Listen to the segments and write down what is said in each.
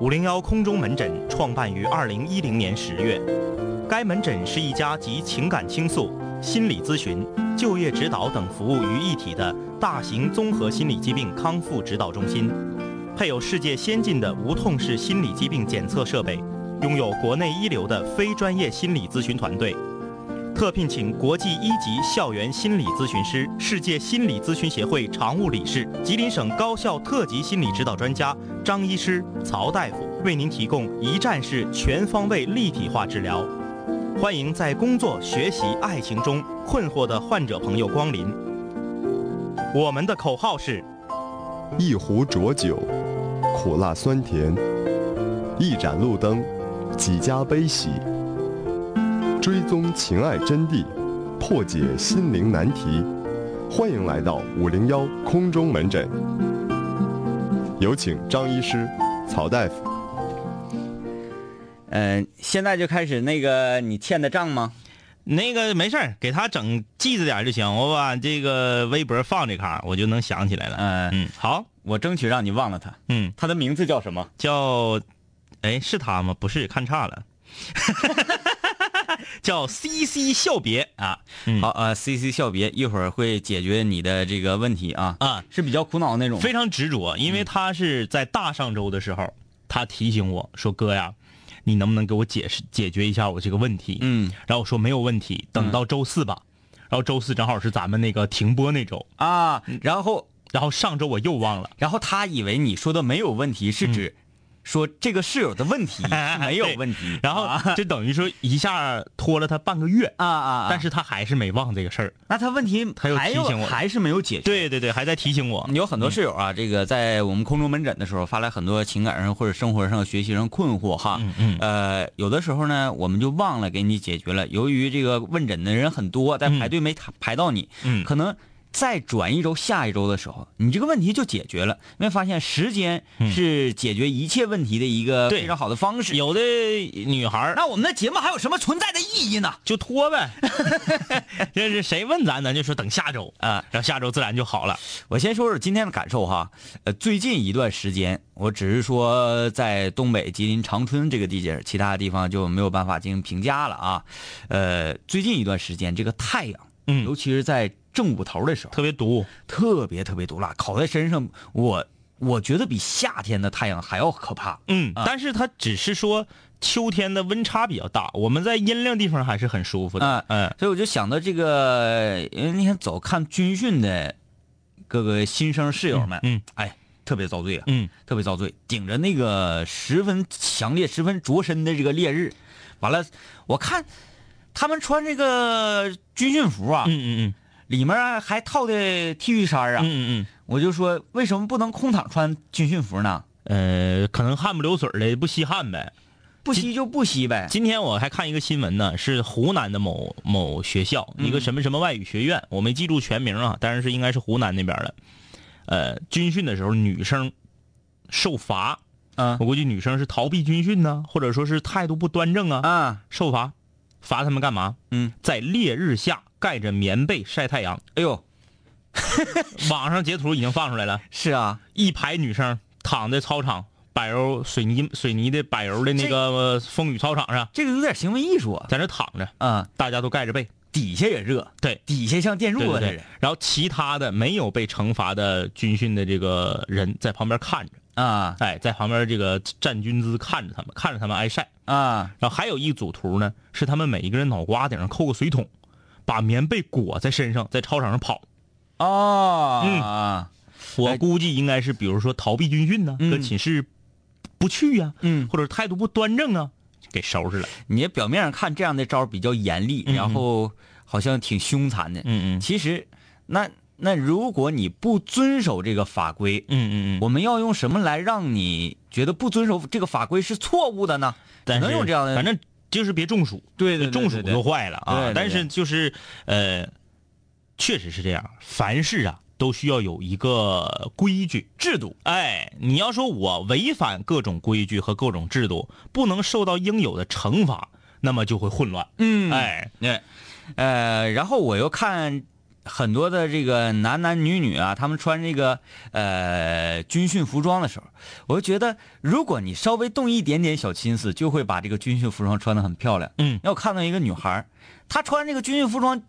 五零幺空中门诊创办于二零一零年十月，该门诊是一家集情感倾诉、心理咨询、就业指导等服务于一体的大型综合心理疾病康复指导中心，配有世界先进的无痛式心理疾病检测设备，拥有国内一流的非专业心理咨询团队。特聘请国际一级校园心理咨询师、世界心理咨询协会常务理事、吉林省高校特级心理指导专家张医师、曹大夫，为您提供一站式全方位立体化治疗。欢迎在工作、学习、爱情中困惑的患者朋友光临。我们的口号是：一壶浊酒，苦辣酸甜；一盏路灯，几家悲喜。追踪情爱真谛，破解心灵难题。欢迎来到五零幺空中门诊，有请张医师、曹大夫。嗯、现在就开始那个你欠的账吗？那个没事儿，给他整记着点就行。我把这个微博放这卡，我就能想起来了。嗯、嗯，好，我争取让你忘了他。嗯，他的名字叫什么？叫，哎，是他吗？不是，看差了。叫 C C 笑别啊，嗯好呃，C C 笑别，一会儿会解决你的这个问题啊啊，是比较苦恼的那种。非常执着，因为他是在大上周的时候，他提醒我说：“哥呀，你能不能给我解释解决一下我这个问题？”嗯然后我说没有问题，等到周四吧。然后周四正好是咱们那个停播那周，啊，然后然后上周我又忘了。然后他以为你说的没有问题是指说这个室友的问题 是没有问题，然后啊就等于说一下拖了他半个月，啊啊，但是他还是没忘这个事儿。那他问题他又还有提醒我还是没有解决。对对对，还在提醒我。有很多室友啊，这个在我们空中门诊的时候发来很多情感上或者生活上、学习上困惑哈。嗯嗯呃，有的时候呢，我们就忘了给你解决了。由于这个问诊的人很多，在排队没排到你，嗯可能再转一周、下一周的时候，你这个问题就解决了。因为发现时间是解决一切问题的一个非常好的方式。有的女孩那我们的节目还有什么存在的意义呢？就拖呗，这是谁问咱，咱就说等下周啊，然后下周自然就好了。我先说说今天的感受哈，呃，最近一段时间，我只是说在东北吉林长春这个地界，其他地方就没有办法进行评价了啊。呃，最近一段时间，这个太阳，嗯尤其是在正午头的时候，特别毒，特别特别毒辣，烤在身上，我我觉得比夏天的太阳还要可怕。嗯，啊。但是它只是说秋天的温差比较大，我们在阴凉地方还是很舒服的。嗯嗯。所以我就想到这个，因为那天走看军训的各个新生室友们，嗯。哎，特别遭罪啊。嗯。特别遭罪，顶着那个十分强烈、十分灼身的这个烈日，完了，我看他们穿这个军训服啊，嗯嗯嗯里面还套的 T 恤衫啊，嗯嗯我就说为什么不能空躺穿军训服呢？嗯，呃，可能汗不流水的不吸汗呗。不吸就不吸呗。今天我还看一个新闻呢，是湖南的某某学校一个什么什么外语学院，我没记住全名啊，但是是应该是湖南那边的。呃，军训的时候女生受罚，嗯我估计女生是逃避军训呢，或者说是态度不端正啊，啊，受罚，罚他们干嘛？嗯，在烈日下盖着棉被晒太阳。哎呦，网上截图已经放出来了，是啊，一排女生躺在操场柏油水泥水泥的柏油的那个呃风雨操场上，这个有点行为艺术啊。在那躺着，嗯，大家都盖着被。底下也热，对，底下像电褥子似的。然后其他的没有被惩罚的军训的这个人在旁边看着，啊哎，在旁边这个站军姿看着他们，看着他们挨晒。啊，然后还有一组图呢，是他们每一个人脑瓜顶上扣个水桶，把棉被裹在身上，在操场上跑。哦，嗯。啊，我估计应该是，比如说逃避军训呢，嗯。搁寝室不去呀、嗯。或者态度不端正啊，给收拾了。你表面上看这样的招比较严厉，嗯。然后好像挺凶残的，嗯嗯。其实，那那如果你不遵守这个法规，嗯嗯嗯，我们要用什么来让你觉得不遵守这个法规是错误的呢？能用这样的，反正就是别中暑，对对对中暑就坏了啊。但是就是呃，确实是这样，凡事啊都需要有一个规矩制度。哎，你要说我违反各种规矩和各种制度，不能受到应有的惩罚，那么就会混乱。嗯，哎，对，呃，然后我又看很多的这个男男女女啊，他们穿这个呃军训服装的时候，我就觉得，如果你稍微动一点点小心思，就会把这个军训服装穿得很漂亮。嗯要我看到一个女孩，她穿这个军训服装，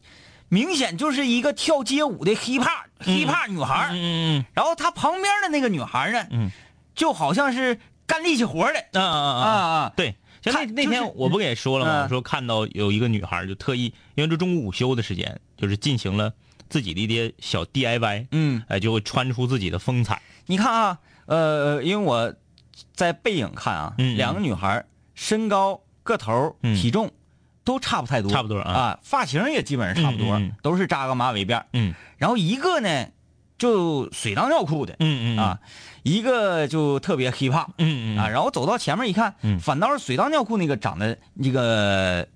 明显就是一个跳街舞的 hiphop hiphop 女孩儿。嗯嗯然后她旁边的那个女孩呢，嗯，就好像是干力气活的嗯嗯嗯啊啊！啊，对，像那那天我不也说了吗？嗯我说看到有一个女孩就特意，因为这中午午休的时间，就是进行了自己的一些小 DIY，嗯。哎，就会穿出自己的风采。你看啊，呃，因为我在背影看啊，两个女孩身高、个头、嗯。体重都差不太多，差不多啊。啊，发型也基本上差不多，都是扎个马尾辫嗯。然后一个呢就水当尿裤的，嗯嗯啊，一个就特别 hiphop，嗯嗯。啊，然后走到前面一看，嗯。反倒是水当尿裤那个长得那个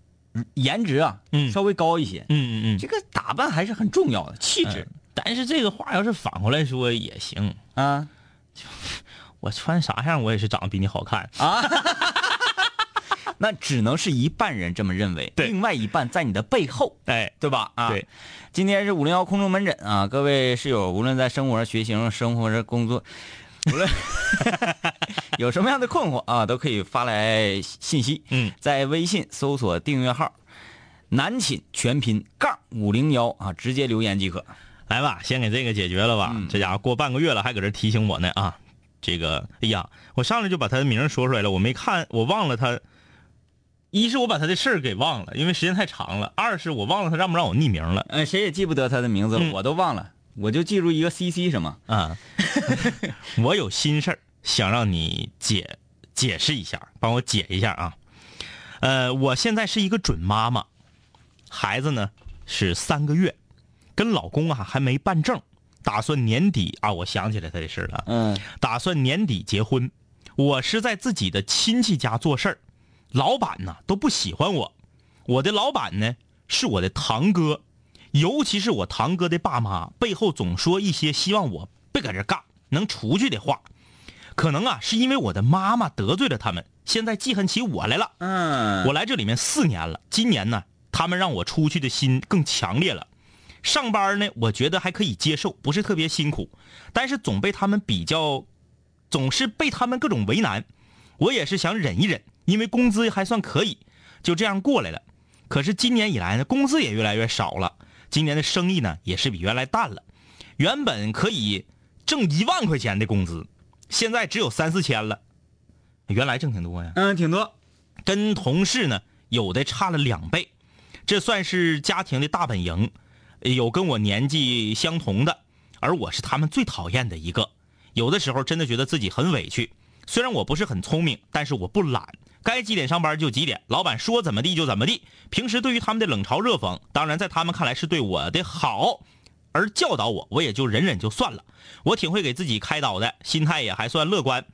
颜值啊，嗯。稍微高一些，嗯嗯嗯，这个打扮还是很重要的，气质、但是这个话要是反过来说也行，啊。我穿啥样我也是长得比你好看。啊。那只能是一半人这么认为，对。另外一半在你的背后，哎，对吧？啊，对，今天是五零幺空中门诊啊，各位室友，无论在生活上、学习上、生活上、工作，无论有什么样的困惑啊，都可以发来信息。嗯，在微信搜索订阅号“南寝全拼杠五零幺”啊，直接留言即可。来吧，先给这个解决了吧。嗯这家伙过半个月了，还搁这提醒我呢啊！这个，哎呀，我上来就把他的名说出来了，我没看，我忘了他。一是我把他的事儿给忘了，因为时间太长了；二是我忘了他让不让我匿名了呃，谁也记不得他的名字了，嗯我都忘了，我就记住一个 CC 什么。啊。我有心事儿想让你解解释一下，帮我解一下啊。呃，我现在是一个准妈妈，孩子呢是三个月，跟老公啊还没办证，打算年底啊，我想起来他的事儿了。嗯打算年底结婚。我是在自己的亲戚家做事儿，老板呢都不喜欢我。我的老板呢是我的堂哥，尤其是我堂哥的爸妈，背后总说一些希望我别搁这干，能出去的话。可能啊是因为我的妈妈得罪了他们，现在记恨起我来了。嗯，我来这里面四年了，今年呢，他们让我出去的心更强烈了。上班呢，我觉得还可以接受，不是特别辛苦，但是总被他们比较，总是被他们各种为难。我也是想忍一忍，因为工资还算可以，就这样过来了。可是今年以来呢，工资也越来越少了，今年的生意呢也是比原来淡了。原本可以挣一万块钱的工资，现在只有三四千了。原来挣挺多呀。嗯，挺多。跟同事呢有的差了两倍，这算是家庭的大本营。有跟我年纪相同的，而我是他们最讨厌的一个。有的时候真的觉得自己很委屈。虽然我不是很聪明，但是我不懒，该几点上班就几点，老板说怎么地就怎么地。平时对于他们的冷嘲热讽，当然在他们看来是对我的好，而教导我，我也就忍忍就算了。我挺会给自己开导的，心态也还算乐观。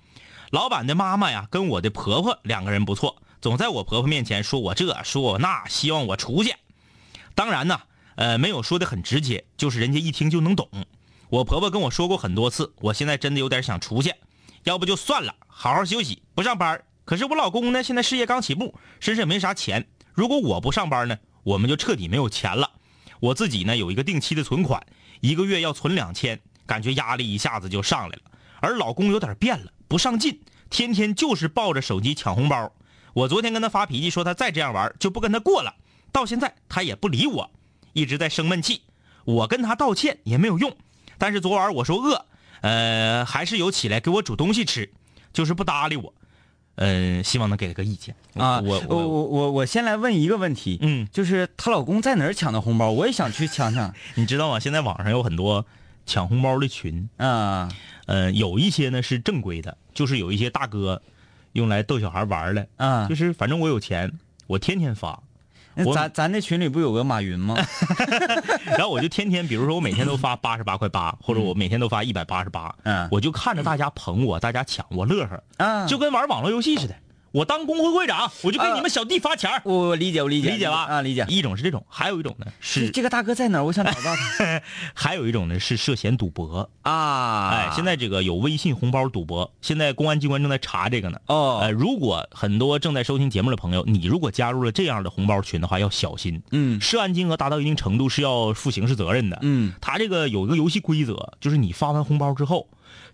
老板的妈妈呀，跟我的婆婆两个人不错，总在我婆婆面前说我这说我那，希望我出去。当然呢，呃，没有说的很直接，就是人家一听就能懂。我婆婆跟我说过很多次，我现在真的有点想出去，要不就算了，好好休息，不上班。可是我老公呢，现在事业刚起步，身上也没啥钱。如果我不上班呢，我们就彻底没有钱了。我自己呢有一个定期的存款，一个月要存两千，感觉压力一下子就上来了。而老公有点变了，不上进，天天就是抱着手机抢红包。我昨天跟他发脾气，说他再这样玩就不跟他过了。到现在他也不理我，一直在生闷气。我跟他道歉也没有用。但是昨晚我说饿，呃，还是有起来给我煮东西吃，就是不搭理我。嗯、希望能给个意见啊，我我我我我我先来问一个问题，嗯，就是她老公在哪儿抢的红包？我也想去抢抢。你知道吗？现在网上有很多抢红包的群，啊，呃，有一些呢是正规的，就是有一些大哥用来逗小孩玩的，啊就是反正我有钱，我天天发，咱咱那群里不有个马云吗？然后我就天天，比如说我每天都发八十八块八，或者我每天都发一百八十八，嗯我就看着大家捧我，大家抢我乐呵，啊，就跟玩网络游戏似的。我当工会会长，我就给你们小弟发钱儿。我我理解，我理解，理解吧？啊，理解。一种是这种，还有一种呢是这这个大哥在哪儿？我想找到他 还有一种呢是涉嫌赌博。啊！哎，现在这个有微信红包赌博，现在公安机关正在查这个呢。哦，呃，如果很多正在收听节目的朋友，你如果加入了这样的红包群的话，要小心。嗯涉案金额达到一定程度是要负刑事责任的。嗯他这个有一个游戏规则，就是你发完红包之后，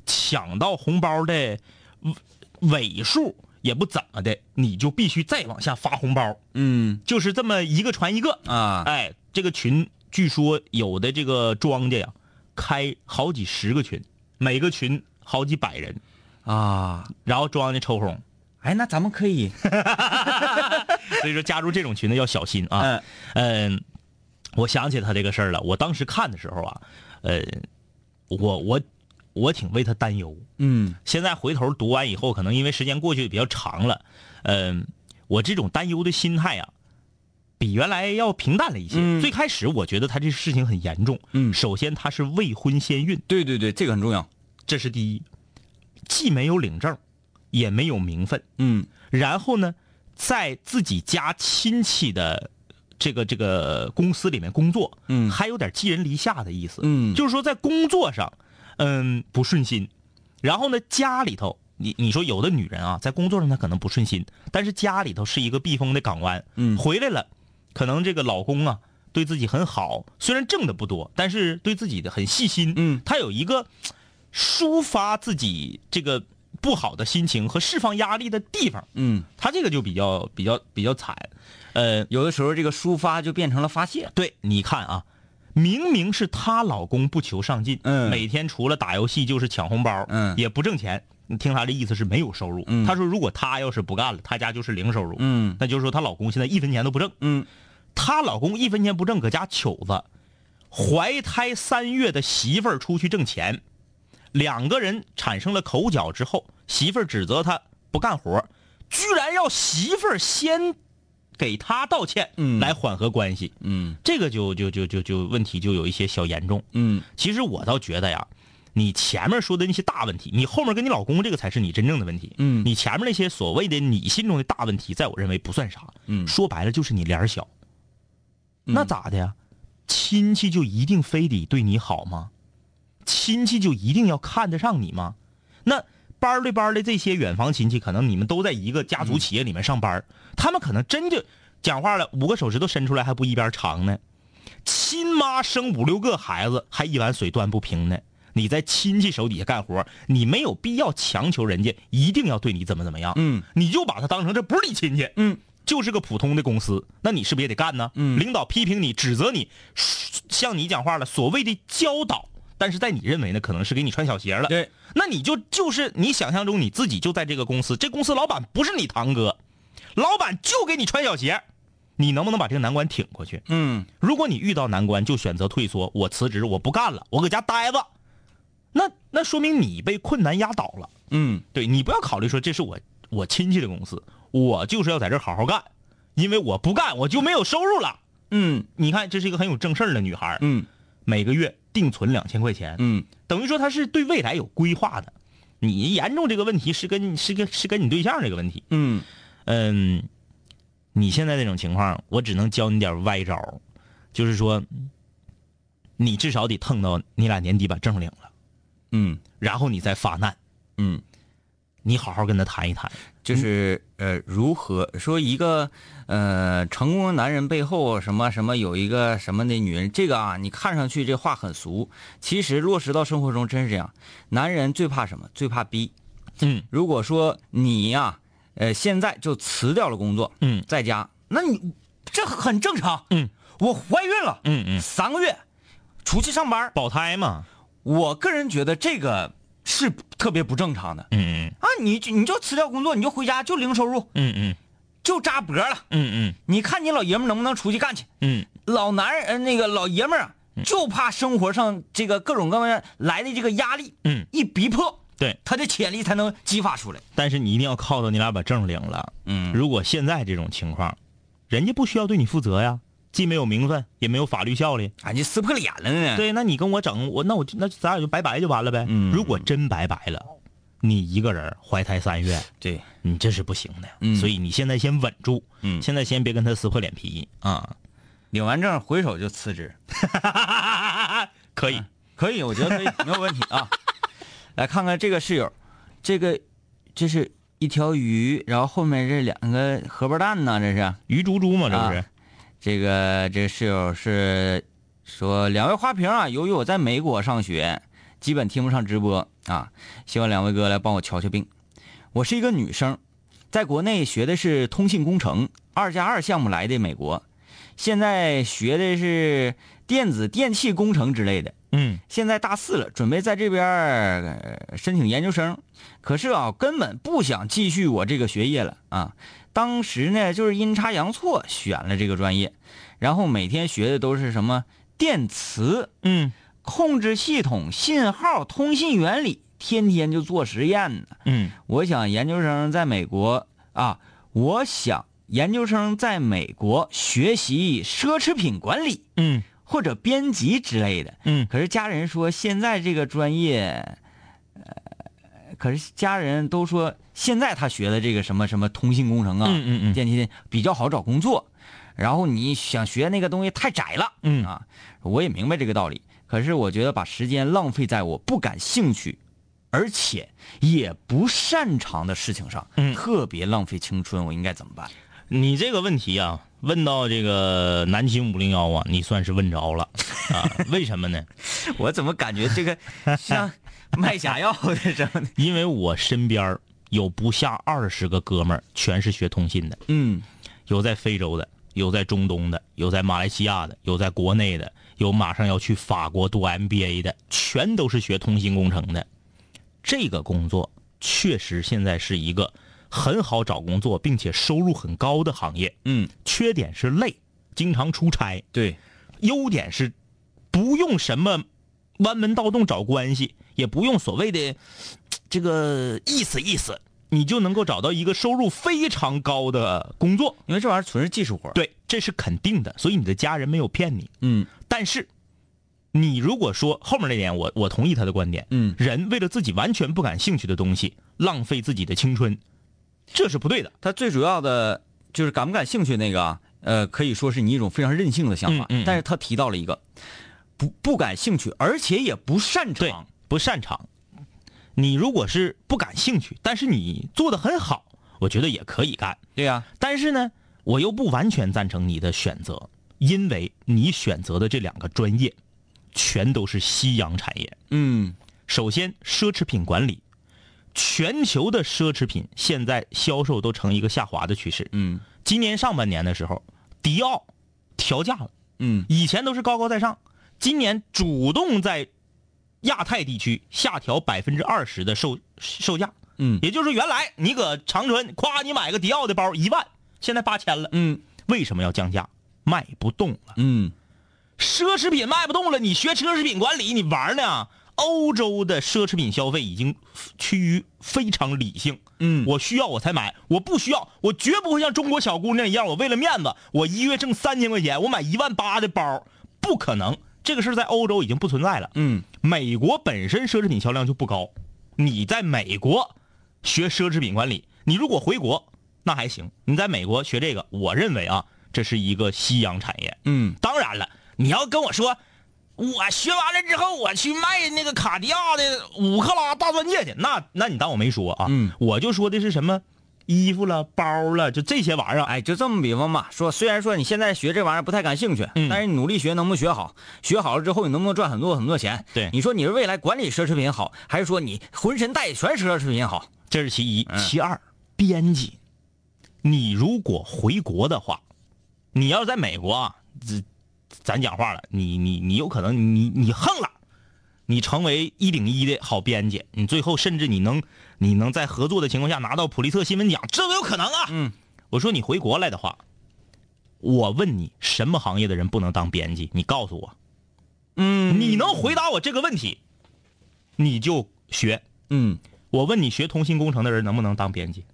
抢到红包的尾尾数也不怎么的，你就必须再往下发红包，嗯就是这么一个传一个。啊，哎，这个群据说有的这个庄家呀，开好几十个群，每个群好几百人，啊，然后庄家抽红。哎，那咱们可以，所以说加入这种群的要小心啊。嗯嗯，我想起他这个事儿了。我当时看的时候啊，呃，我我我挺为他担忧。嗯现在回头读完以后，可能因为时间过去比较长了，嗯、我这种担忧的心态啊，比原来要平淡了一些。嗯最开始我觉得他这事情很严重。嗯首先他是未婚先孕，对对对，这个很重要。这是第一，既没有领证，也没有名分。嗯然后呢，在自己家亲戚的这个这个公司里面工作，嗯还有点寄人篱下的意思，嗯就是说在工作上，嗯，不顺心，然后呢，家里头，你你说有的女人啊，在工作上她可能不顺心，但是家里头是一个避风的港湾，嗯。回来了，可能这个老公啊对自己很好，虽然挣的不多，但是对自己的很细心，嗯。他有一个抒发自己这个不好的心情和释放压力的地方。嗯，他这个就比较比较比较惨，呃，有的时候这个抒发就变成了发泄。对，你看啊，明明是她老公不求上进，嗯每天除了打游戏就是抢红包，嗯也不挣钱。你听她的意思是没有收入。嗯她说如果她要是不干了，她家就是零收入。嗯那就是说她老公现在一分钱都不挣。嗯她老公一分钱不挣，搁家糗子，怀胎三月的媳妇儿出去挣钱，两个人产生了口角之后，媳妇儿指责他不干活，居然要媳妇儿先给他道歉，嗯来缓和关系。嗯这个就就就就就问题就有一些小严重。嗯其实我倒觉得呀，你前面说的那些大问题，你后面跟你老公这个才是你真正的问题。嗯你前面那些所谓的你心中的大问题，在我认为不算啥。嗯说白了就是你脸儿小。那咋的呀？亲戚就一定非得对你好吗？亲戚就一定要看得上你吗？那班儿对班儿的这些远房亲戚，可能你们都在一个家族企业里面上班儿，他们可能真就讲话了，五个手指头伸出来还不一边长呢。亲妈生五六个孩子，还一碗水端不平呢。你在亲戚手底下干活，你没有必要强求人家一定要对你怎么怎么样。嗯，你就把他当成这不是你亲戚，嗯，就是个普通的公司，那你是不是也得干呢？嗯领导批评你、指责你，向你讲话了，所谓的教导，但是在你认为呢，可能是给你穿小鞋了。对，那你就就是你想象中你自己就在这个公司，这公司老板不是你堂哥，老板就给你穿小鞋，你能不能把这个难关挺过去？嗯如果你遇到难关就选择退缩，我辞职，我不干了，我搁家待着，那那说明你被困难压倒了。嗯对你不要考虑说这是我我亲戚的公司，我就是要在这儿好好干，因为我不干我就没有收入了。嗯你看，这是一个很有正事儿的女孩，嗯每个月定存两千块钱，嗯。等于说他是对未来有规划的。你严重这个问题是跟是跟是跟你对象这个问题，嗯。嗯，你现在这种情况，我只能教你点歪招，就是说，你至少得腾到你俩年底把证领了，嗯。然后你再发难，嗯，你好好跟他谈一谈。就是呃，如何说一个呃成功的男人背后什么什么有一个什么的女人，这个啊，你看上去这话很俗，其实落实到生活中真是这样。男人最怕什么？最怕逼。嗯如果说你呀、呃，现在就辞掉了工作，嗯在家，那你这很正常。嗯，我怀孕了，嗯嗯，三个月，出去上班，保胎嘛，我个人觉得这个是特别不正常的嗯嗯啊！你就你就辞掉工作，你就回家就零收入，嗯嗯就扎脖了。嗯嗯你看你老爷们能不能出去干去？嗯老男人呃那个老爷们儿啊，就怕生活上这个各种各样来的这个压力，嗯，一逼迫，对。他的潜力才能激发出来。但是你一定要靠到你俩把证领了。嗯如果现在这种情况，人家不需要对你负责呀，既没有名分，也没有法律效力。啊，你撕破脸了呢。对，那你跟我整，我那我就那咱俩就拜拜就完了呗。嗯如果真拜拜了，你一个人怀胎三月，对，你这是不行的。嗯所以你现在先稳住，嗯现在先别跟他撕破脸皮啊。领完证回手就辞职，可以，可以，我觉得可以，没有问题啊。来看看这个室友，这个这是一条鱼，然后后面这两个荷包蛋呢，这是。鱼猪猪嘛，这不是？啊这个这个室友是说，两位花瓶啊，由于我在美国上学，基本听不上直播啊，希望两位哥来帮我瞧瞧病。我是一个女生，在国内学的是通信工程，二加二项目来的美国，现在学的是电子电气工程之类的。嗯现在大四了，准备在这边、呃申请研究生，可是啊，根本不想继续我这个学业了啊。当时呢，就是阴差阳错选了这个专业，然后每天学的都是什么电磁、嗯控制系统、信号、通信原理，天天就做实验呢。嗯我想研究生在美国啊，我想研究生在美国学习奢侈品管理嗯或者编辑之类的。嗯可是家人说现在这个专业，呃，可是家人都说现在他学的这个什么什么通信工程啊，嗯嗯嗯。电气比较好找工作，然后你想学那个东西太窄了，嗯。啊，我也明白这个道理，可是我觉得把时间浪费在我不感兴趣，而且也不擅长的事情上，嗯。特别浪费青春，我应该怎么办？你这个问题啊，问到这个南京五零幺啊，你算是问着了啊？为什么呢？我怎么感觉这个像卖假药的什么的？因为我身边有不下二十个哥们儿，全是学通信的，嗯有在非洲的，有在中东的，有在马来西亚的，有在国内的，有马上要去法国读 MBA 的，全都是学通信工程的。这个工作确实现在是一个很好找工作，并且收入很高的行业。嗯，缺点是累，经常出差；对，优点是不用什么弯门盗洞找关系，也不用所谓的这个意思意思，你就能够找到一个收入非常高的工作。因为这玩意儿纯是技术活。对，这是肯定的，所以你的家人没有骗你。嗯但是，你如果说后面那点，我我同意他的观点。嗯人为了自己完全不感兴趣的东西，浪费自己的青春，这是不对的。他最主要的就是感不感兴趣那个啊，呃，可以说是你一种非常任性的想法。嗯嗯嗯但是他提到了一个不不感兴趣，而且也不擅对长。，不擅长。你如果是不感兴趣，但是你做的很好，我觉得也可以干。对呀、但是呢，我又不完全赞成你的选择，因为你选择的这两个专业，全都是夕阳产业。嗯首先，奢侈品管理，全球的奢侈品现在销售都呈一个下滑的趋势。嗯今年上半年的时候，迪奥调价了，嗯以前都是高高在上，今年主动在亚太地区下调百分之二十的售售价。嗯也就是说，原来你搁长春，夸你买个迪奥的包一万，现在八千了。嗯为什么要降价？卖不动了，嗯奢侈品卖不动了，你学奢侈品管理，你玩呢？欧洲的奢侈品消费已经趋于非常理性。嗯我需要我才买，我不需要，我绝不会像中国小姑娘一样，我为了面子，我一月挣三千块钱，我买一万八的包，不可能。这个事儿在欧洲已经不存在了。嗯美国本身奢侈品销量就不高，你在美国学奢侈品管理，你如果回国那还行，你在美国学这个，我认为啊，这是一个夕阳产业。嗯当然了，你要跟我说，我学完了之后我去卖那个卡地亚的五克拉大钻戒去，那那你当我没说啊？嗯，我就说的是什么衣服了、包了，就这些玩意儿。哎，就这么比方吧，说虽然说你现在学这玩意儿不太感兴趣，嗯但是你努力学能不能学好？学好了之后你能不能赚很多很多钱？对你说你是未来管理奢侈品好，还是说你浑身带全是奢侈品好？这是其一，嗯其二，编辑，你如果回国的话，你要是在美国啊，咱咱讲话了，你你你有可能你你横了，你成为一顶一的好编辑，你最后甚至你能你能在合作的情况下拿到普利策新闻奖，这都有可能啊。嗯，我说你回国来的话，我问你什么行业的人不能当编辑？你告诉我，嗯你能回答我这个问题，你就学。嗯我问你，学通信工程的人能不能当编辑？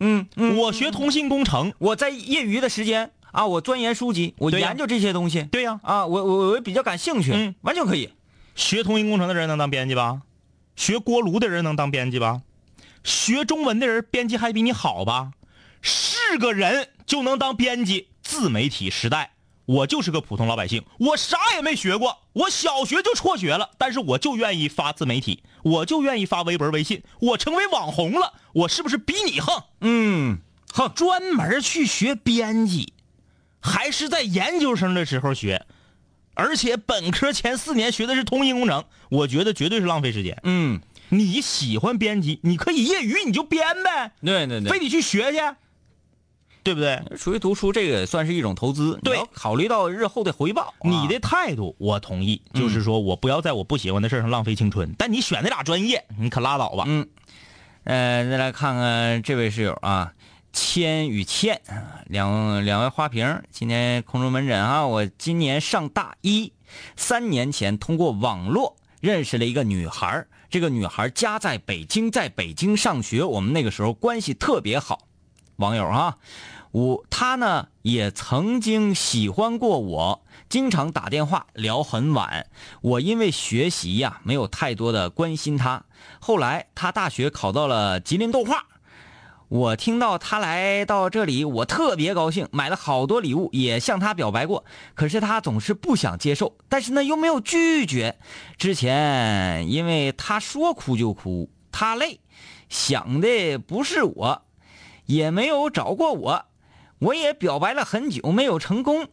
嗯嗯，我学通信工程，我在业余的时间啊，我钻研书籍，我研究这些东西。对呀、啊，我我我比较感兴趣，嗯完全可以。学通信工程的人能当编辑吧？学锅炉的人能当编辑吧？学中文的人编辑还比你好吧？是个人就能当编辑？自媒体时代，我就是个普通老百姓，我啥也没学过，我小学就辍学了，但是我就愿意发自媒体，我就愿意发微博、微信，我成为网红了，我是不是比你横？嗯，哼，专门去学编辑，还是在研究生的时候学，而且本科前四年学的是通信工程，我觉得绝对是浪费时间。嗯，你喜欢编辑，你可以业余你就编呗，对对对，非得去学去，对不对？属于读书，这个算是一种投资，对考虑到日后的回报。你的态度我同意，就是说我不要在我不喜欢的事上浪费青春。但你选那俩专业，你可拉倒吧。嗯，呃，再来看看这位室友啊，千与千啊，两两位花瓶，今天空中门诊啊，我今年上大一，三年前通过网络认识了一个女孩，这个女孩家在北京，在北京上学，我们那个时候关系特别好。网友啊，我她呢也曾经喜欢过我，经常打电话聊很晚。我因为学习呀、没有太多的关心她。后来她大学考到了吉林动画，我听到他来到这里，我特别高兴，买了好多礼物，也向他表白过。可是他总是不想接受，但是呢又没有拒绝。之前因为他说哭就哭，他累，想的不是我。也没有找过我，我也表白了很久没有成功，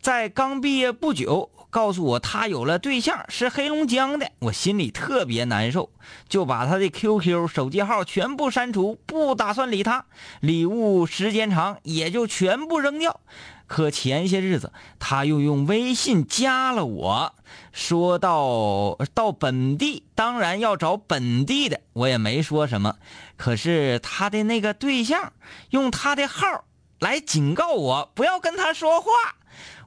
在刚毕业不久，告诉我他有了对象，是黑龙江的，我心里特别难受，就把他的 QQ、手机号全部删除，不打算理他，礼物时间长也就全部扔掉。可前些日子他又用微信加了我，说到到本地当然要找本地的，我也没说什么。可是他的那个对象用他的号来警告我不要跟他说话，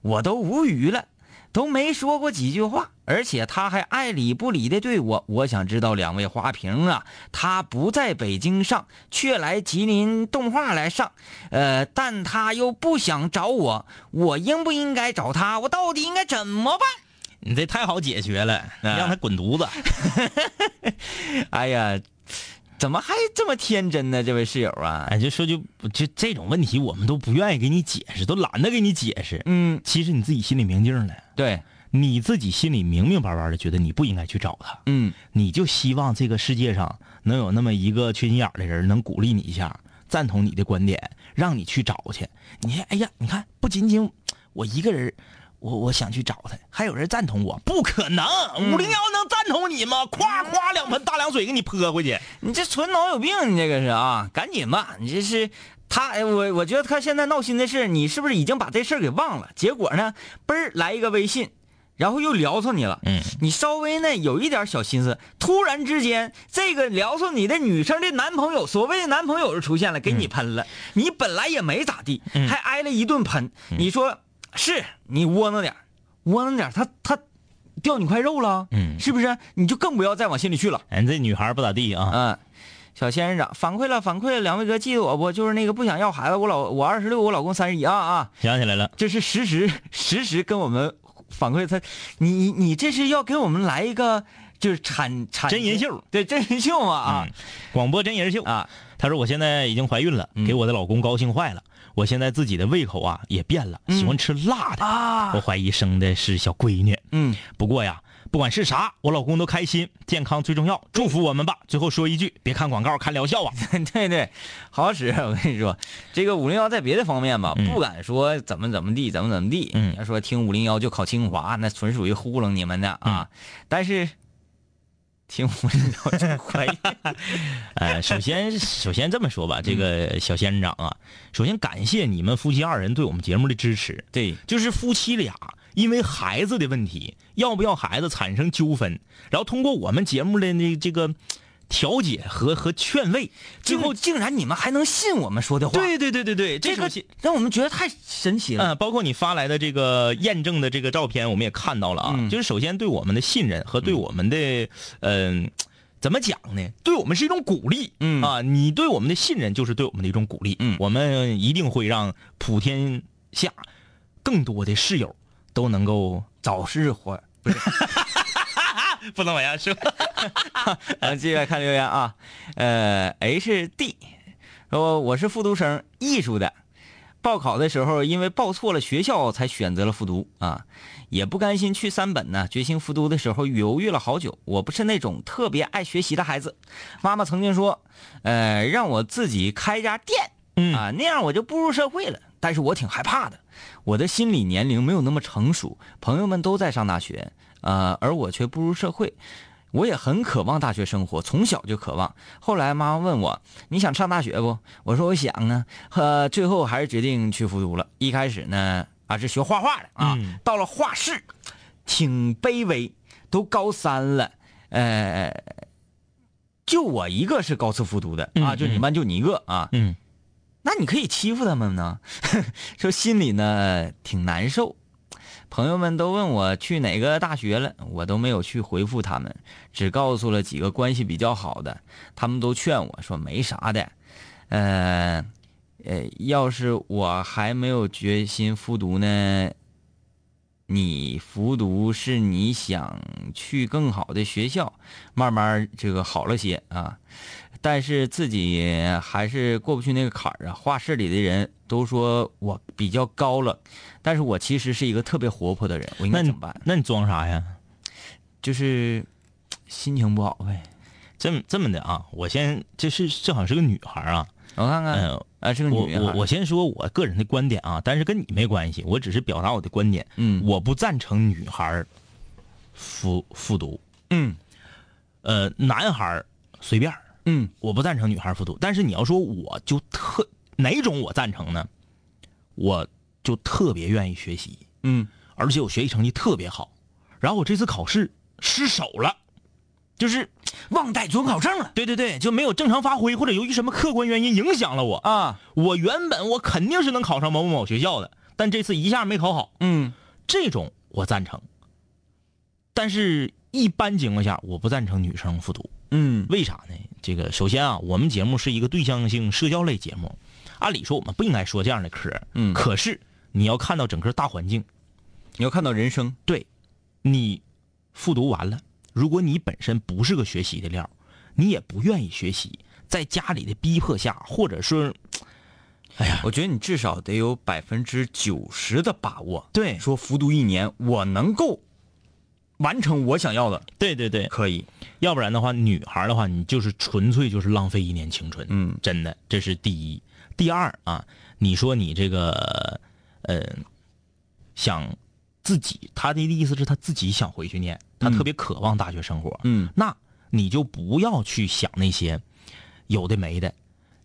我都无语了，都没说过几句话，而且他还爱理不理的对我。我想知道两位花瓶啊，他不在北京上，却来吉林动画来上，呃，但他又不想找我，我应不应该找他？我到底应该怎么办？你这太好解决了，让他滚犊子。哎呀，怎么还这么天真呢？这位室友啊，哎，就说就就这种问题，我们都不愿意给你解释，都懒得给你解释。嗯，其实你自己心里明镜了，对，你自己心里明明白白的觉得你不应该去找他，嗯，你就希望这个世界上能有那么一个缺心眼的人，能鼓励你一下，赞同你的观点，让你去找去。你看，哎呀，你看，不仅仅我一个人，我我想去找他，还有人赞同我，不可能，五零幺能赞同你吗？夸夸两盆大凉水给你泼回去。你这纯脑有病，你这个是啊，赶紧吧，你这是他，哎我我觉得他现在闹心的是，你是不是已经把这事儿给忘了？结果呢，嘣儿来一个微信，然后又聊上你了，嗯，你稍微呢有一点小心思，突然之间这个聊上你的女生的男朋友，所谓的男朋友就出现了，给你喷了，你本来也没咋地，嗯还挨了一顿喷，你说是你窝囊点儿窝囊点儿他他掉你块肉了，嗯是不是？你就更不要再往心里去了。人这女孩不咋地啊，嗯，小仙人掌反馈了，反馈了，两位哥记得我不？就是那个不想要孩子，我老我二十六，我老公三十一啊啊！想起来了，这是实时实时跟我们反馈他，你你你这是要给我们来一个就是产产真人秀，对真人秀嘛啊嗯广播真人秀。啊！他说我现在已经怀孕了，嗯给我的老公高兴坏了。我现在自己的胃口啊也变了，喜欢吃辣的。啊我怀疑生的是小闺女。嗯，不过呀，不管是啥，我老公都开心，健康最重要，祝福我们吧。最后说一句，别看广告，看疗效啊。对对，好使。我跟你说，这个五零幺在别的方面吧，嗯不敢说怎么怎么地，怎么怎么地。嗯要说听五零幺就考清华，那纯属于糊弄你们的啊。但是听五零幺就怀疑。呃，首先，首先这么说吧，这个小仙人掌啊，首先感谢你们夫妻二人对我们节目的支持。对，就是夫妻俩因为孩子的问题，要不要孩子产生纠纷，然后通过我们节目的那这个调解和和劝慰，最后竟然你们还能信我们说的话，对对对对对，这个让我们觉得太神奇了。嗯，包括你发来的这个验证的这个照片，我们也看到了啊。嗯就是首先对我们的信任和对我们的嗯、怎么讲呢？对我们是一种鼓励。嗯啊，你对我们的信任就是对我们的一种鼓励。嗯我们一定会让普天下更多的室友都能够早日活不是不能往下说。啊，继续来看留言啊，呃，H D 说我是复读生，艺术的，报考的时候因为报错了学校才选择了复读啊，也不甘心去三本呢，决心复读的时候犹豫了好久。我不是那种特别爱学习的孩子，妈妈曾经说，呃，让我自己开家店，嗯啊，那样我就步入社会了。但是我挺害怕的，我的心理年龄没有那么成熟，朋友们都在上大学，呃，而我却步入社会。我也很渴望大学生活，从小就渴望。后来妈妈问我：“你想上大学不？”我说：“我想啊。”呃，最后还是决定去复读了。一开始呢，啊是学画画的啊，嗯到了画室，挺卑微，都高三了，呃，就我一个是高四复读的啊，嗯就你们班就你一个啊，嗯那你可以欺负他们呢，说心里呢挺难受。朋友们都问我去哪个大学了，我都没有去回复他们，只告诉了几个关系比较好的，他们都劝我说没啥的，呃，呃，要是我还没有决心复读呢，你复读是你想去更好的学校，慢慢这个好了些啊，但是自己还是过不去那个坎儿啊。画室里的人都说我比较高冷，但是我其实是一个特别活泼的人，我应该那你怎么办？那你装啥呀？就是心情不好呗。这么这么的啊，我先这是正好是个女孩啊，我看看，嗯啊，是个我女孩我我先说我个人的观点啊，但是跟你没关系，我只是表达我的观点。嗯我不赞成女孩儿复复读，嗯呃，男孩儿随便嗯我不赞成女孩儿复读。但是你要说我就特哪种我赞成呢？我就特别愿意学习，嗯而且我学习成绩特别好，然后我这次考试失手了，就是忘带准考证了对对对，就没有正常发挥，或者由于什么客观原因影响了我。啊。我原本我肯定是能考上某某某学校的，但这次一下没考好，嗯这种我赞成。但是，一般情况下，我不赞成女生复读。嗯为啥呢？这个首先啊，我们节目是一个对象性社交类节目，按理说我们不应该说这样的嗑嗯可是你要看到整个大环境，你要看到人生，对，你复读完了，如果你本身不是个学习的料，你也不愿意学习，在家里的逼迫下，或者说，哎呀，我觉得你至少得有百分之九十的把握，对说复读一年，我能够完成我想要的，对对对，可以。要不然的话，女孩的话，你就是纯粹就是浪费一年青春。嗯真的，这是第一。第二啊，你说你这个，呃，想自己，他的意思是他自己想回去念，他特别渴望大学生活。嗯那你就不要去想那些有的没的。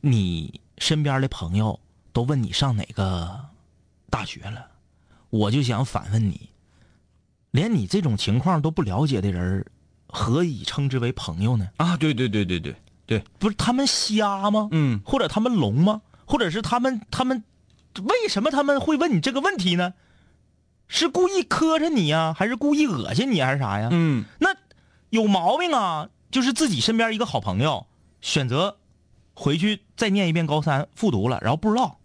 你身边的朋友都问你上哪个大学了，我就想反问你，连你这种情况都不了解的人，何以称之为朋友呢？啊，对对对对对对，不是他们瞎吗？嗯或者他们聋吗？或者是他们他们为什么他们会问你这个问题呢？是故意磕碜你呀，还是故意恶心你，还是啥呀？嗯那有毛病啊！就是自己身边一个好朋友选择回去再念一遍高三复读了，然后不知道，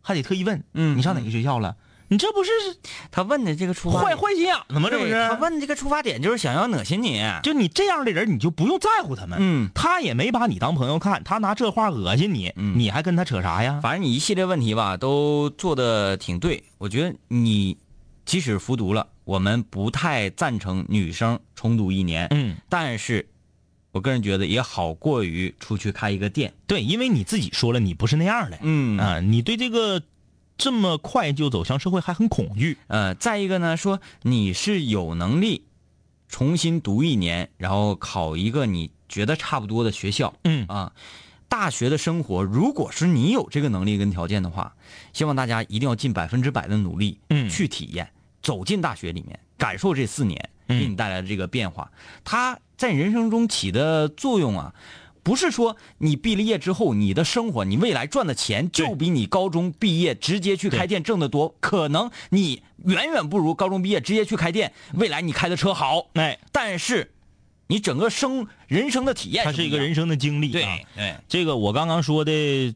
还得特意问，嗯你上哪个学校了？你这不是他问的这个出坏坏心眼子吗？这不是？他问这个出发点就是想要恶心你。就你这样的人，你就不用在乎他们。嗯他也没把你当朋友看，他拿这话恶心你，嗯你还跟他扯啥呀？反正你一系列问题吧，都做的挺对。我觉得你即使复读了，我们不太赞成女生重读一年，嗯，但是我个人觉得也好过于出去开一个店。对，因为你自己说了，你不是那样的，嗯啊，你对这个这么快就走向社会还很恐惧。呃，再一个呢，说你是有能力重新读一年，然后考一个你觉得差不多的学校嗯啊。大学的生活，如果是你有这个能力跟条件的话，希望大家一定要尽百分之百的努力，嗯去体验，走进大学里面，感受这四年嗯。给你带来的这个变化。它在人生中起的作用啊，不是说你毕了业之后，你的生活，你未来赚的钱就比你高中毕业直接去开店挣得多，可能你远远不如高中毕业直接去开店，未来你开的车好，哎，但是你整个生人生的体验，它是一个人生的经历、啊。对对，这个我刚刚说的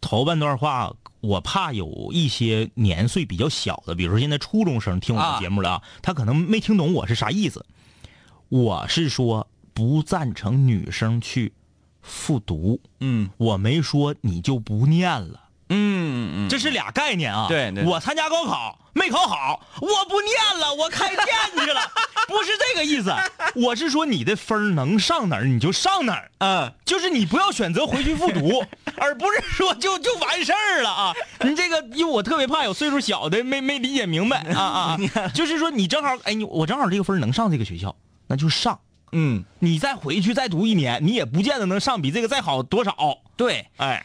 头半段话，我怕有一些年岁比较小的，比如说现在初中生听我啊们节目了啊，他可能没听懂我是啥意思。我是说，不赞成女生去复读，嗯我没说你就不念了。嗯嗯，这是俩概念啊。对对我参加高考没考好，我不念了，我开店去了，不是这个意思。我是说你的分能上哪儿你就上哪儿，嗯，就是你不要选择回去复读，而不是说就就完事儿了啊。你这个，因为我特别怕有岁数小的没没理解明白啊啊，就是说你正好，哎，你我正好这个分能上这个学校，那就上。嗯，你再回去再读一年，你也不见得能上比这个再好多少。对，哎，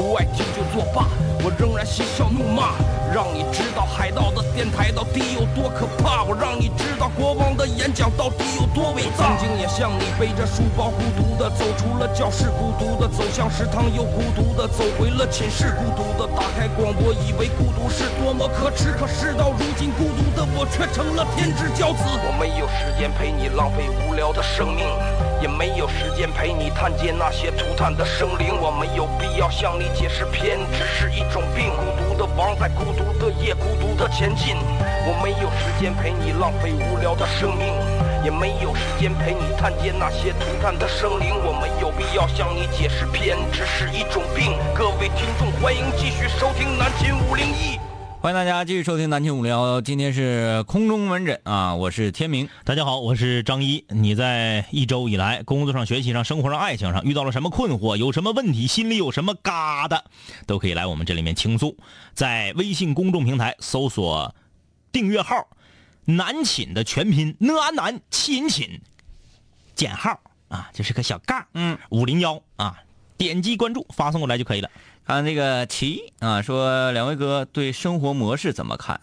不爱听就作罢，我仍然嬉笑怒骂，让你知道海盗的电台到底有多可怕，我让你知道国王的演讲到底有多伟大。经也像你背着书包孤独的走出了教室，孤独的走向食堂，又孤独的走回了寝室，孤独的打开广播，以为孤独是多么可耻，可事到如今，孤独的我却成了天之骄子。我没有时间陪你浪费无聊的生命。也没有时间陪你探见那些涂炭的生灵，我没有必要向你解释偏执是一种病。孤独的王在孤独的夜，孤独的前进。我没有时间陪你浪费无聊的生命，也没有时间陪你探见那些涂炭的生灵。我没有必要向你解释偏执是一种病。各位听众，欢迎继续收听南秦五零一。欢迎大家继续收听南秦五零幺，今天是空中门诊啊，我是天明。大家好，我是张一。你在一周以来，工作上、学习上、生活上、爱情上遇到了什么困惑？有什么问题？心里有什么疙瘩？都可以来我们这里面倾诉。在微信公众平台搜索订阅号“南寝”的全拼“呢安南亲寝”，减号啊，这是个小杠，嗯，五零幺啊，点击关注，发送过来就可以了。看那个齐啊，说两位哥对生活模式怎么看？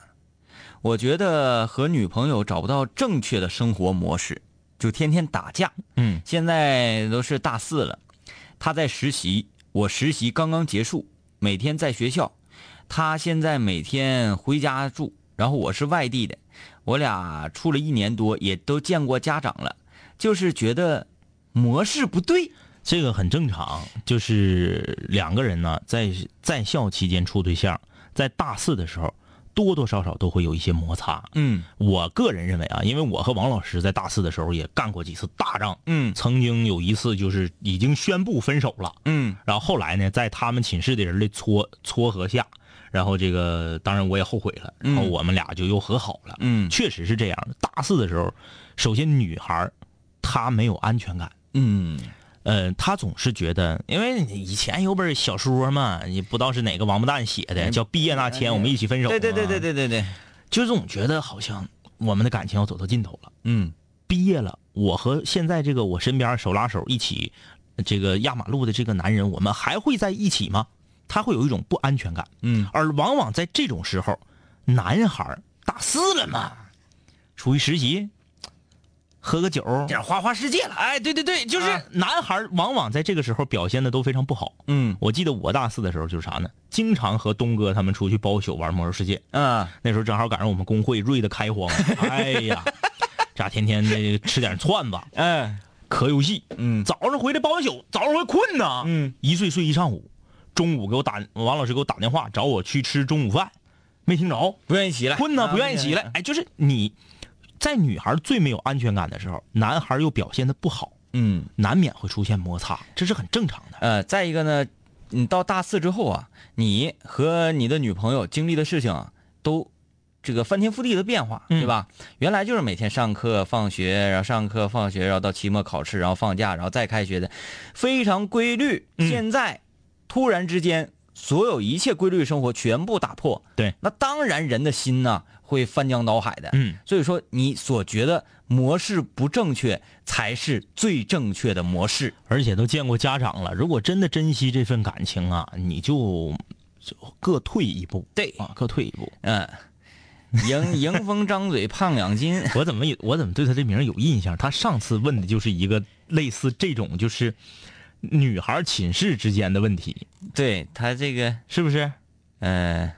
我觉得和女朋友找不到正确的生活模式，就天天打架。嗯，现在都是大四了，他在实习，我实习刚刚结束，每天在学校，他现在每天回家住，然后我是外地的，我俩处了一年多，也都见过家长了，就是觉得模式不对。这个很正常，就是两个人呢，在在校期间处对象，在大四的时候，多多少少都会有一些摩擦。嗯。我个人认为啊，因为我和王老师在大四的时候也干过几次大仗，嗯。曾经有一次就是已经宣布分手了，嗯。然后后来呢，在他们寝室的人的撮撮合下，然后这个当然我也后悔了，然后我们俩就又和好了。嗯确实是这样的。大四的时候，首先女孩她没有安全感。嗯呃，他总是觉得，因为以前有本小说嘛，也不知道是哪个王八蛋写的，叫《毕业那天我们一起分手》。对对对对，对对对，就总觉得好像我们的感情要走到尽头了。嗯毕业了，我和现在这个我身边手拉手一起，这个压马路的这个男人，我们还会在一起吗？他会有一种不安全感。嗯。而往往在这种时候，男孩大四了嘛，出去实习，喝个酒，点花花世界了。哎，对对对，就是啊男孩往往在这个时候表现的都非常不好。嗯。我记得我大四的时候就是啥呢？经常和东哥他们出去包宿玩魔兽世界，嗯那时候正好赶上我们工会瑞的开荒，哎呀，这天天的吃点串子，嗯磕游戏，嗯。早上回来包完宿，早上会困呐，嗯，一睡睡一上午，中午给我打，王老师给我打电话找我去吃中午饭，没听着，不愿意起来，困呐，啊不愿意起来，。哎，就是你在女孩最没有安全感的时候，男孩又表现的不好，嗯难免会出现摩擦，这是很正常的。呃，再一个呢，你到大四之后啊，你和你的女朋友经历的事情啊，都这个翻天覆地的变化，嗯对吧？原来就是每天上课、放学，然后上课、放学，然后到期末考试，然后放假，然后再开学的，非常规律。嗯现在突然之间，所有一切规律生活全部打破，对，那当然人的心呐、会翻江倒海的。嗯，所以说你所觉得模式不正确，才是最正确的模式。而且都见过家长了，如果真的珍惜这份感情啊，你就就各退一步。对啊，各退一步。嗯，迎 迎风张嘴胖两斤。我怎么有我怎么对他这名有印象？他上次问的就是一个类似这种，就是女孩寝室之间的问题，对他这个，是不是？呃，